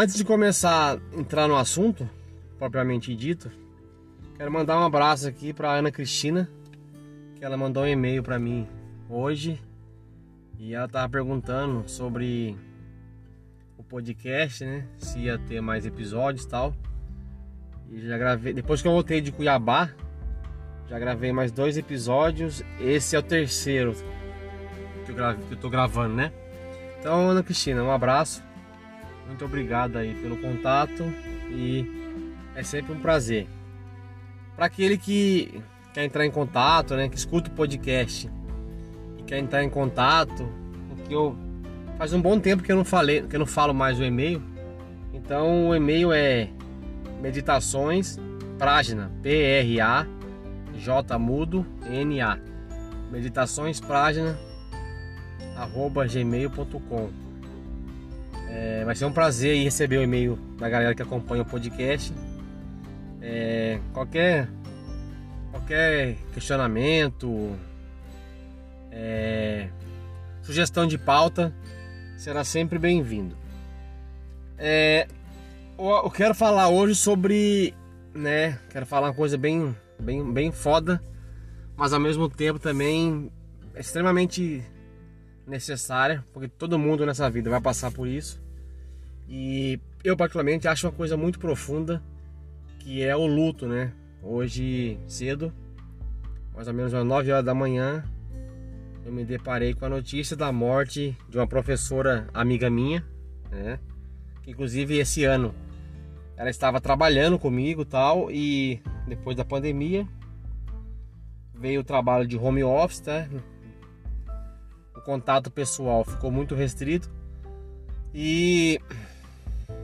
Antes de começar a entrar no assunto, propriamente dito, quero mandar um abraço aqui para Ana Cristina, que ela mandou um e-mail para mim hoje e ela tava perguntando sobre o podcast, né? Se ia ter mais episódios e tal. E já gravei, depois que eu voltei de Cuiabá, já gravei mais dois episódios. Esse é o terceiro que eu, grave, que eu tô gravando, né? Então, Ana Cristina, um abraço. Muito obrigado aí pelo contato e é sempre um prazer. Para aquele que quer entrar em contato, né, que escuta o podcast e quer entrar em contato, porque eu faz um bom tempo que eu não falei, que eu não falo mais o e-mail. Então, o e-mail é meditações página P R A J mudo N A meditações página arroba gmail.com é, ser um prazer aí receber o e-mail da galera que acompanha o podcast. É, qualquer qualquer questionamento é, sugestão de pauta será sempre bem-vindo. É, eu quero falar hoje sobre né quero falar uma coisa bem bem bem foda mas ao mesmo tempo também extremamente necessária, porque todo mundo nessa vida vai passar por isso. E eu particularmente acho uma coisa muito profunda, que é o luto, né? Hoje cedo, mais ou menos às 9 horas da manhã, eu me deparei com a notícia da morte de uma professora amiga minha, né? Que inclusive esse ano ela estava trabalhando comigo tal e depois da pandemia veio o trabalho de home office, tá? Contato pessoal ficou muito restrito e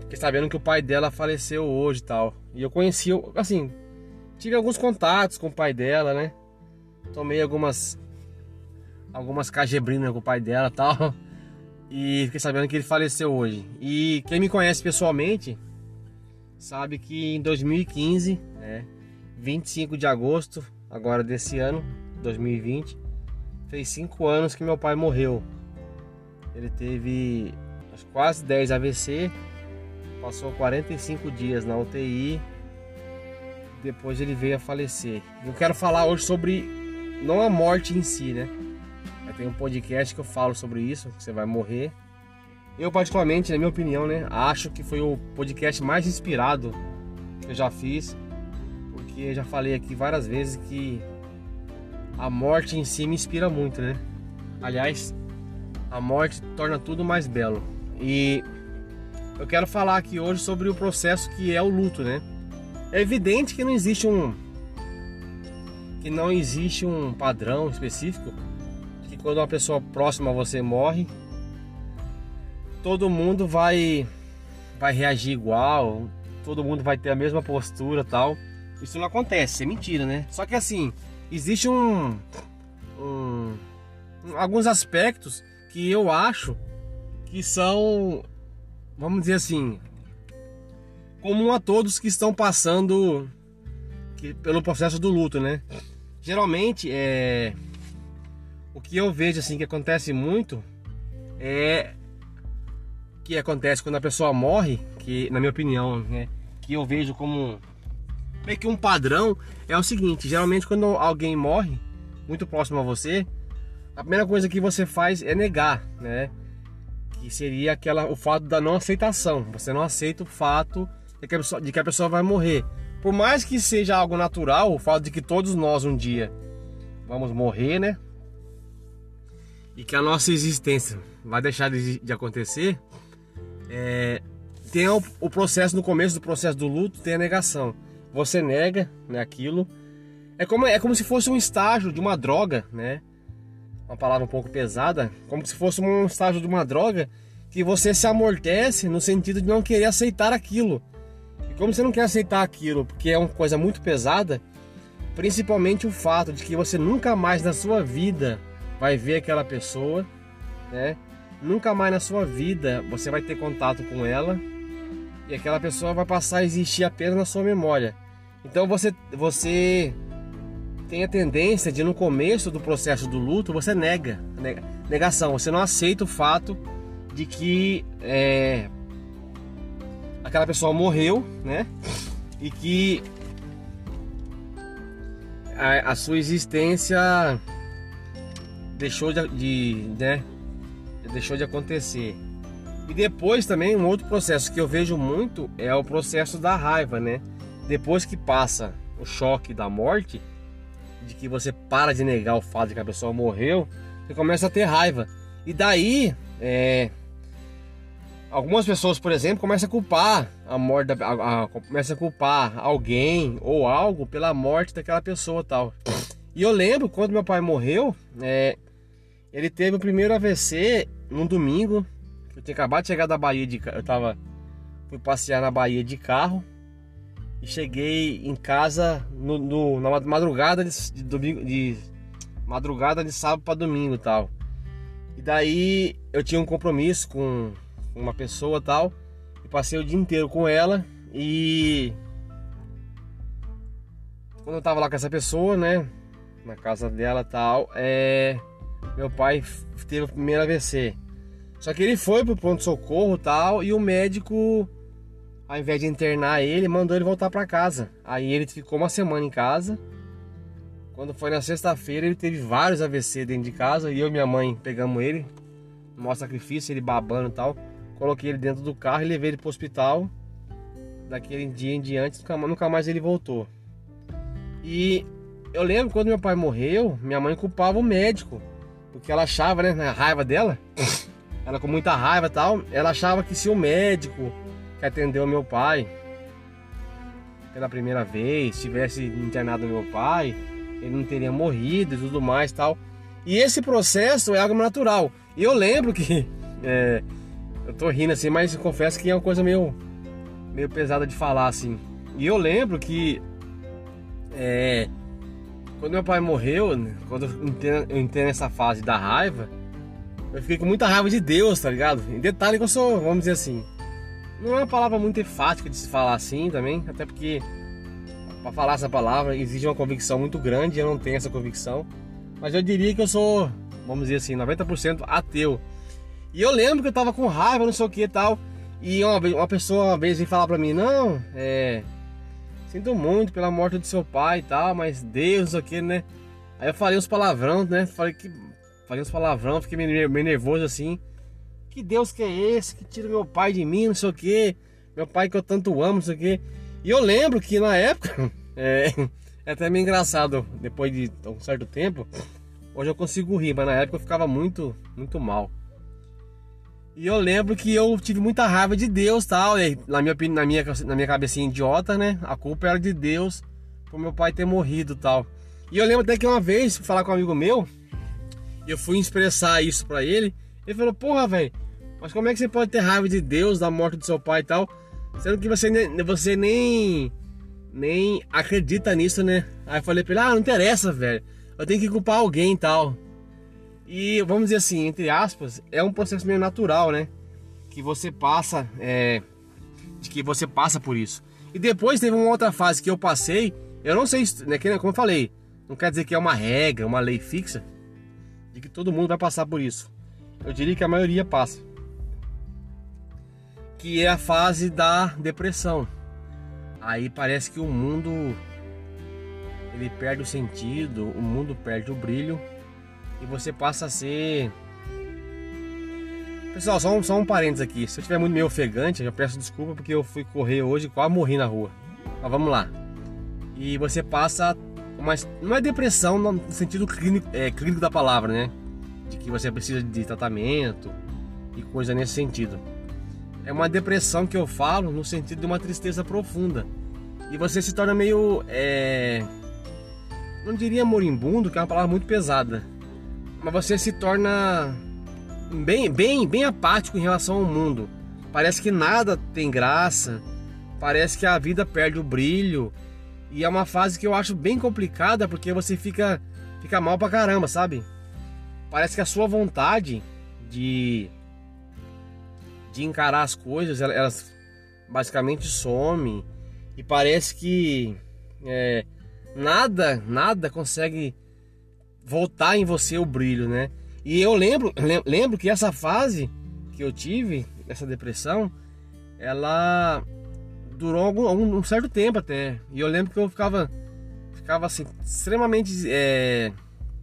fiquei sabendo que o pai dela faleceu hoje e tal. E eu conheci, assim, tive alguns contatos com o pai dela, né? Tomei algumas algumas cajebrinas com o pai dela e tal. E fiquei sabendo que ele faleceu hoje. E quem me conhece pessoalmente sabe que em 2015, né, 25 de agosto, agora desse ano, 2020, Fez cinco anos que meu pai morreu. Ele teve quase 10 AVC, passou 45 dias na UTI, depois ele veio a falecer. Eu quero falar hoje sobre não a morte em si, né? Tem um podcast que eu falo sobre isso, que você vai morrer. Eu particularmente, na minha opinião, né, acho que foi o podcast mais inspirado que eu já fiz, porque eu já falei aqui várias vezes que a morte em si me inspira muito, né? Aliás, a morte torna tudo mais belo. E eu quero falar aqui hoje sobre o processo que é o luto, né? É evidente que não existe um que não existe um padrão específico que quando uma pessoa próxima a você morre, todo mundo vai vai reagir igual, todo mundo vai ter a mesma postura, tal. Isso não acontece, é mentira, né? Só que assim, existe um, um, alguns aspectos que eu acho que são, vamos dizer assim, comum a todos que estão passando que, pelo processo do luto, né? Geralmente é o que eu vejo assim que acontece muito é que acontece quando a pessoa morre, que na minha opinião, né, que eu vejo como meio que um padrão é o seguinte: geralmente quando alguém morre muito próximo a você, a primeira coisa que você faz é negar, né? Que seria aquela o fato da não aceitação. Você não aceita o fato de que a pessoa, que a pessoa vai morrer. Por mais que seja algo natural, o fato de que todos nós um dia vamos morrer, né? E que a nossa existência vai deixar de, de acontecer, é, tem o, o processo no começo do processo do luto, tem a negação você nega né, aquilo. É como, é como se fosse um estágio de uma droga, né? Uma palavra um pouco pesada, como se fosse um estágio de uma droga que você se amortece no sentido de não querer aceitar aquilo. E como você não quer aceitar aquilo, porque é uma coisa muito pesada, principalmente o fato de que você nunca mais na sua vida vai ver aquela pessoa, né? Nunca mais na sua vida você vai ter contato com ela e aquela pessoa vai passar a existir apenas na sua memória. Então você, você tem a tendência de no começo do processo do luto você nega, negação, você não aceita o fato de que é, aquela pessoa morreu, né? E que a, a sua existência deixou de, de, né? deixou de acontecer. E depois também um outro processo que eu vejo muito é o processo da raiva, né? Depois que passa o choque da morte, de que você para de negar o fato de que a pessoa morreu, você começa a ter raiva. E daí, é, algumas pessoas, por exemplo, começam a culpar a morte, a, a, começam a culpar alguém ou algo pela morte daquela pessoa tal. E eu lembro quando meu pai morreu, é, ele teve o primeiro AVC num domingo. Eu tinha acabado de chegar da Bahia de eu tava fui passear na Bahia de carro e cheguei em casa no, no na madrugada de, de, domingo de madrugada de sábado para domingo tal. E daí eu tinha um compromisso com uma pessoa tal e passei o dia inteiro com ela e quando eu tava lá com essa pessoa, né, na casa dela tal, é meu pai teve o primeiro AVC. Só que ele foi pro pronto socorro tal e o médico ao invés de internar ele, mandou ele voltar para casa. Aí ele ficou uma semana em casa. Quando foi na sexta-feira, ele teve vários AVC dentro de casa e eu e minha mãe pegamos ele, no maior sacrifício, ele babando e tal. Coloquei ele dentro do carro e levei ele pro hospital. Daquele dia em diante, nunca mais ele voltou. E eu lembro quando meu pai morreu, minha mãe culpava o médico porque ela achava, né, na raiva dela, ela com muita raiva e tal, ela achava que se o médico que atendeu meu pai pela primeira vez tivesse internado meu pai, ele não teria morrido e tudo mais tal. E esse processo é algo natural. E eu lembro que. É, eu tô rindo assim, mas confesso que é uma coisa meio, meio pesada de falar assim. E eu lembro que. É, quando meu pai morreu, quando eu entrei nessa fase da raiva, eu fiquei com muita raiva de Deus, tá ligado? Em detalhe que eu sou, vamos dizer assim, não é uma palavra muito enfática de se falar assim também, até porque para falar essa palavra exige uma convicção muito grande, eu não tenho essa convicção. Mas eu diria que eu sou, vamos dizer assim, 90% ateu. E eu lembro que eu tava com raiva, não sei o que e tal. E uma, uma pessoa uma vez veio falar pra mim, não, é. Sinto muito pela morte do seu pai e tal, mas Deus, não sei o que, né? Aí eu falei uns palavrão, né? Falei que. Falei uns palavrão, fiquei meio, nervoso assim. Que Deus que é esse que tira meu pai de mim, não sei o que. Meu pai que eu tanto amo, não sei o que. E eu lembro que na época. É, é até meio engraçado, depois de um certo tempo. Hoje eu consigo rir, mas na época eu ficava muito, muito mal. E eu lembro que eu tive muita raiva de Deus tal. E na minha, na minha, na minha cabecinha idiota, né? A culpa era de Deus por meu pai ter morrido tal. E eu lembro até que uma vez, falar com um amigo meu, eu fui expressar isso para ele. Ele falou: Porra, velho, mas como é que você pode ter raiva de Deus, da morte do seu pai e tal? Sendo que você, você nem, nem acredita nisso, né? Aí eu falei pra ele: Ah, não interessa, velho. Eu tenho que culpar alguém e tal. E vamos dizer assim, entre aspas, é um processo meio natural, né? Que você passa, é, de que você passa por isso. E depois teve uma outra fase que eu passei, eu não sei, né, como eu falei, não quer dizer que é uma regra, uma lei fixa, de que todo mundo vai passar por isso. Eu diria que a maioria passa. Que é a fase da depressão. Aí parece que o mundo ele perde o sentido, o mundo perde o brilho e você passa a ser. Pessoal, só um, só um parênteses aqui. Se eu estiver muito meio ofegante, eu peço desculpa porque eu fui correr hoje e quase morri na rua. Mas vamos lá. E você passa. Mas não é depressão no sentido clínico, é, clínico da palavra, né? De que você precisa de tratamento e coisa nesse sentido. É uma depressão que eu falo no sentido de uma tristeza profunda. E você se torna meio. É... Não diria moribundo, que é uma palavra muito pesada mas você se torna bem, bem, bem apático em relação ao mundo. Parece que nada tem graça, parece que a vida perde o brilho. E é uma fase que eu acho bem complicada porque você fica, fica mal pra caramba, sabe? Parece que a sua vontade de, de encarar as coisas, elas basicamente some. E parece que é, nada, nada consegue voltar em você o brilho, né? E eu lembro, lembro que essa fase que eu tive, essa depressão, ela durou algum, um certo tempo até. E eu lembro que eu ficava, ficava assim, extremamente é,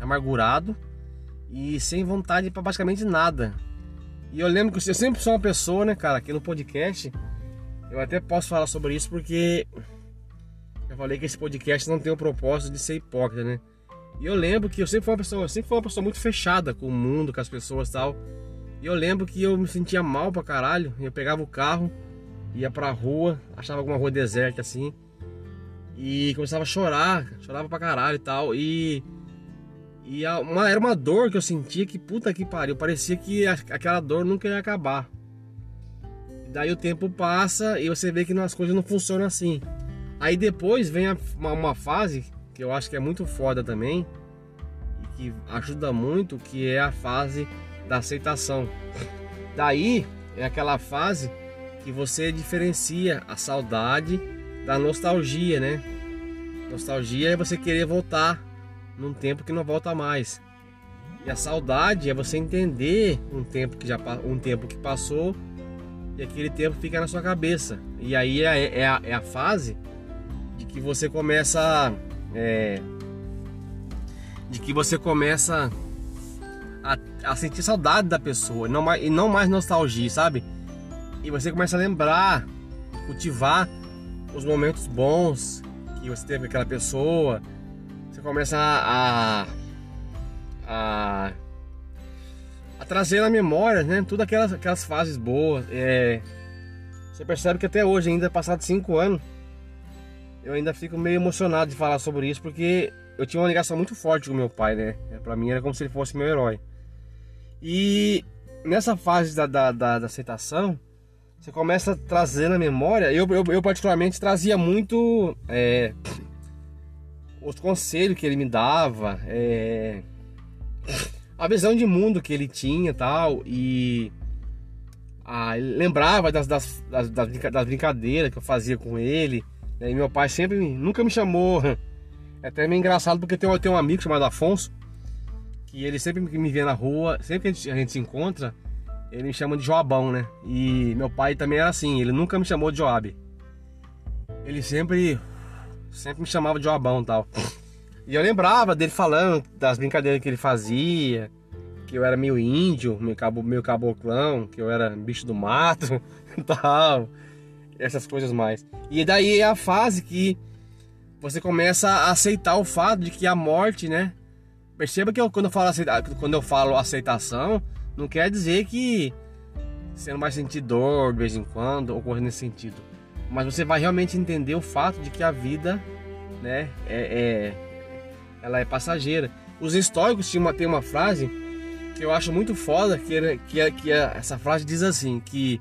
amargurado e sem vontade para basicamente nada. E eu lembro que eu sempre sou uma pessoa, né, cara, aqui no podcast, eu até posso falar sobre isso porque eu falei que esse podcast não tem o propósito de ser hipócrita, né? E eu lembro que eu sempre fui uma pessoa, sempre fui uma pessoa muito fechada com o mundo, com as pessoas e tal. E eu lembro que eu me sentia mal pra caralho. Eu pegava o carro, ia pra rua, achava alguma rua deserta assim. E começava a chorar, chorava pra caralho e tal. E. E uma, era uma dor que eu sentia que puta que pariu. Parecia que aquela dor nunca ia acabar. Daí o tempo passa e você vê que as coisas não funcionam assim. Aí depois vem uma, uma fase que eu acho que é muito foda também que ajuda muito, que é a fase da aceitação. Daí é aquela fase que você diferencia a saudade da nostalgia, né? Nostalgia é você querer voltar num tempo que não volta mais. E a saudade é você entender um tempo que já um tempo que passou e aquele tempo fica na sua cabeça. E aí é, é, a, é a fase de que você começa é, de que você começa a, a, sentir saudade da pessoa não, mais, e não mais nostalgia, sabe? E você começa a lembrar, cultivar os momentos bons que você teve com aquela pessoa. Você começa a, a, a trazer na memória, né? Tudo aquelas, aquelas fases boas. É, você percebe que até hoje, ainda passados cinco anos, eu ainda fico meio emocionado de falar sobre isso, porque eu tinha uma ligação muito forte com meu pai, né? Pra mim era como se ele fosse meu herói. E nessa fase da, da, da, da aceitação, você começa a trazer na memória. Eu, eu, eu particularmente trazia muito é, os conselhos que ele me dava, é, a visão de mundo que ele tinha tal, e a, lembrava das, das, das, das brincadeiras que eu fazia com ele. E meu pai sempre, nunca me chamou. É até meio engraçado porque tem, tem um amigo chamado Afonso, que ele sempre me vê na rua, sempre que a gente, a gente se encontra, ele me chama de Joabão, né? E meu pai também era assim, ele nunca me chamou de Joab. Ele sempre, sempre me chamava de Joabão tal. E eu lembrava dele falando das brincadeiras que ele fazia, que eu era meio índio, meio, cabo, meio caboclão, que eu era bicho do mato tal essas coisas mais. E daí é a fase que você começa a aceitar o fato de que a morte, né? Perceba que eu, quando, eu falo aceita, quando eu falo aceitação, não quer dizer que você não vai sentir dor de vez em quando ou coisa nesse sentido. Mas você vai realmente entender o fato de que a vida, né, é, é ela é passageira. Os históricos tinham uma, tem uma frase que eu acho muito foda, que, que, que essa frase diz assim, que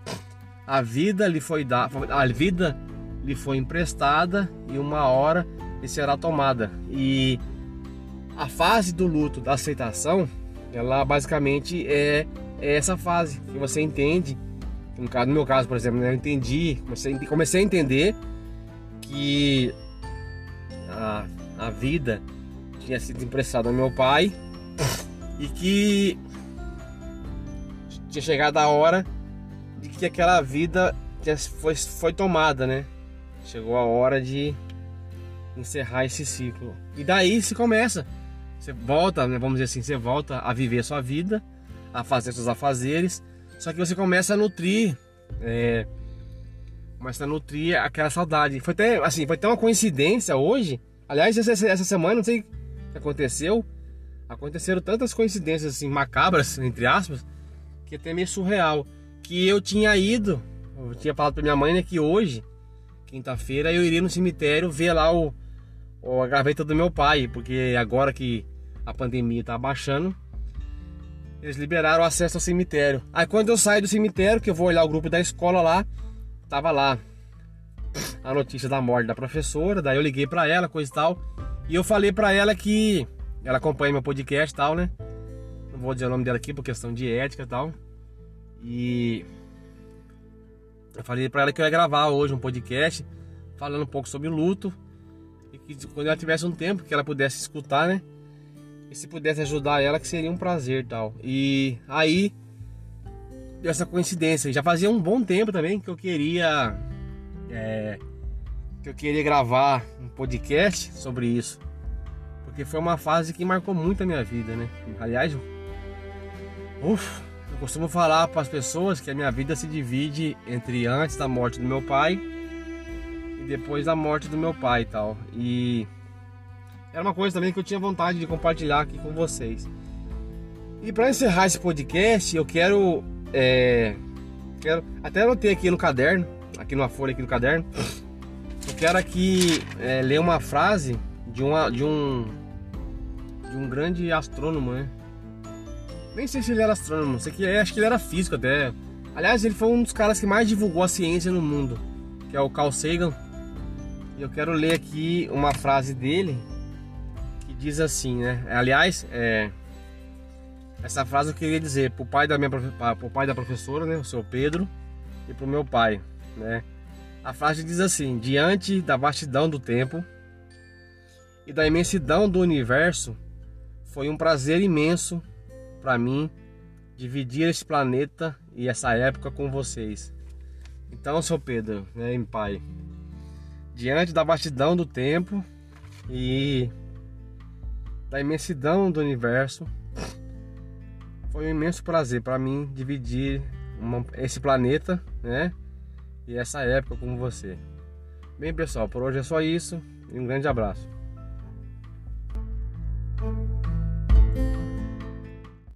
a vida lhe foi dada, a vida lhe foi emprestada e uma hora lhe será tomada. E a fase do luto, da aceitação, ela basicamente é, é essa fase que você entende. No, caso, no meu caso, por exemplo, né, eu entendi, comecei, comecei a entender que a, a vida tinha sido emprestada ao meu pai e que tinha chegado a hora de que aquela vida foi, foi tomada, né? Chegou a hora de encerrar esse ciclo. E daí se começa. Você volta, né, vamos dizer assim, você volta a viver a sua vida, a fazer seus afazeres, só que você começa a nutrir, é, começa a nutrir aquela saudade. Foi até, assim, foi até uma coincidência hoje. Aliás, essa, essa semana, não sei o que aconteceu, aconteceram tantas coincidências assim macabras, entre aspas, que até meio surreal que eu tinha ido, eu tinha falado pra minha mãe né, que hoje, quinta-feira, eu iria no cemitério ver lá o, o, a gaveta do meu pai, porque agora que a pandemia tá abaixando, eles liberaram o acesso ao cemitério. Aí quando eu saio do cemitério, que eu vou olhar o grupo da escola lá, tava lá a notícia da morte da professora, daí eu liguei para ela, coisa e tal, e eu falei para ela que ela acompanha meu podcast e tal, né? Não vou dizer o nome dela aqui por questão de ética e tal. E eu falei para ela que eu ia gravar hoje um podcast falando um pouco sobre luto e que quando ela tivesse um tempo que ela pudesse escutar, né? E se pudesse ajudar ela, que seria um prazer tal. E aí deu essa coincidência. Já fazia um bom tempo também que eu queria é, que eu queria gravar um podcast sobre isso. Porque foi uma fase que marcou muito a minha vida, né? Aliás, eu costumo falar para as pessoas que a minha vida se divide entre antes da morte do meu pai e depois da morte do meu pai e tal. E era uma coisa também que eu tinha vontade de compartilhar aqui com vocês. E para encerrar esse podcast, eu quero, é, quero até anotei aqui no caderno, aqui numa folha aqui no caderno. Eu quero aqui é, ler uma frase de, uma, de um de um grande astrônomo, né? Nem sei se ele era astrônomo, sei que é, acho que ele era físico até. Aliás, ele foi um dos caras que mais divulgou a ciência no mundo, que é o Carl Sagan. E eu quero ler aqui uma frase dele diz assim, né? Aliás, é, essa frase eu queria dizer pro pai da minha pro pai da professora, né, o seu Pedro, e pro meu pai, né? A frase diz assim: diante da vastidão do tempo e da imensidão do universo, foi um prazer imenso para mim dividir esse planeta e essa época com vocês. Então, seu Pedro, né, pai, diante da vastidão do tempo e da imensidão do universo, foi um imenso prazer para mim dividir uma, esse planeta, né? E essa época com você. Bem, pessoal, por hoje é só isso e um grande abraço.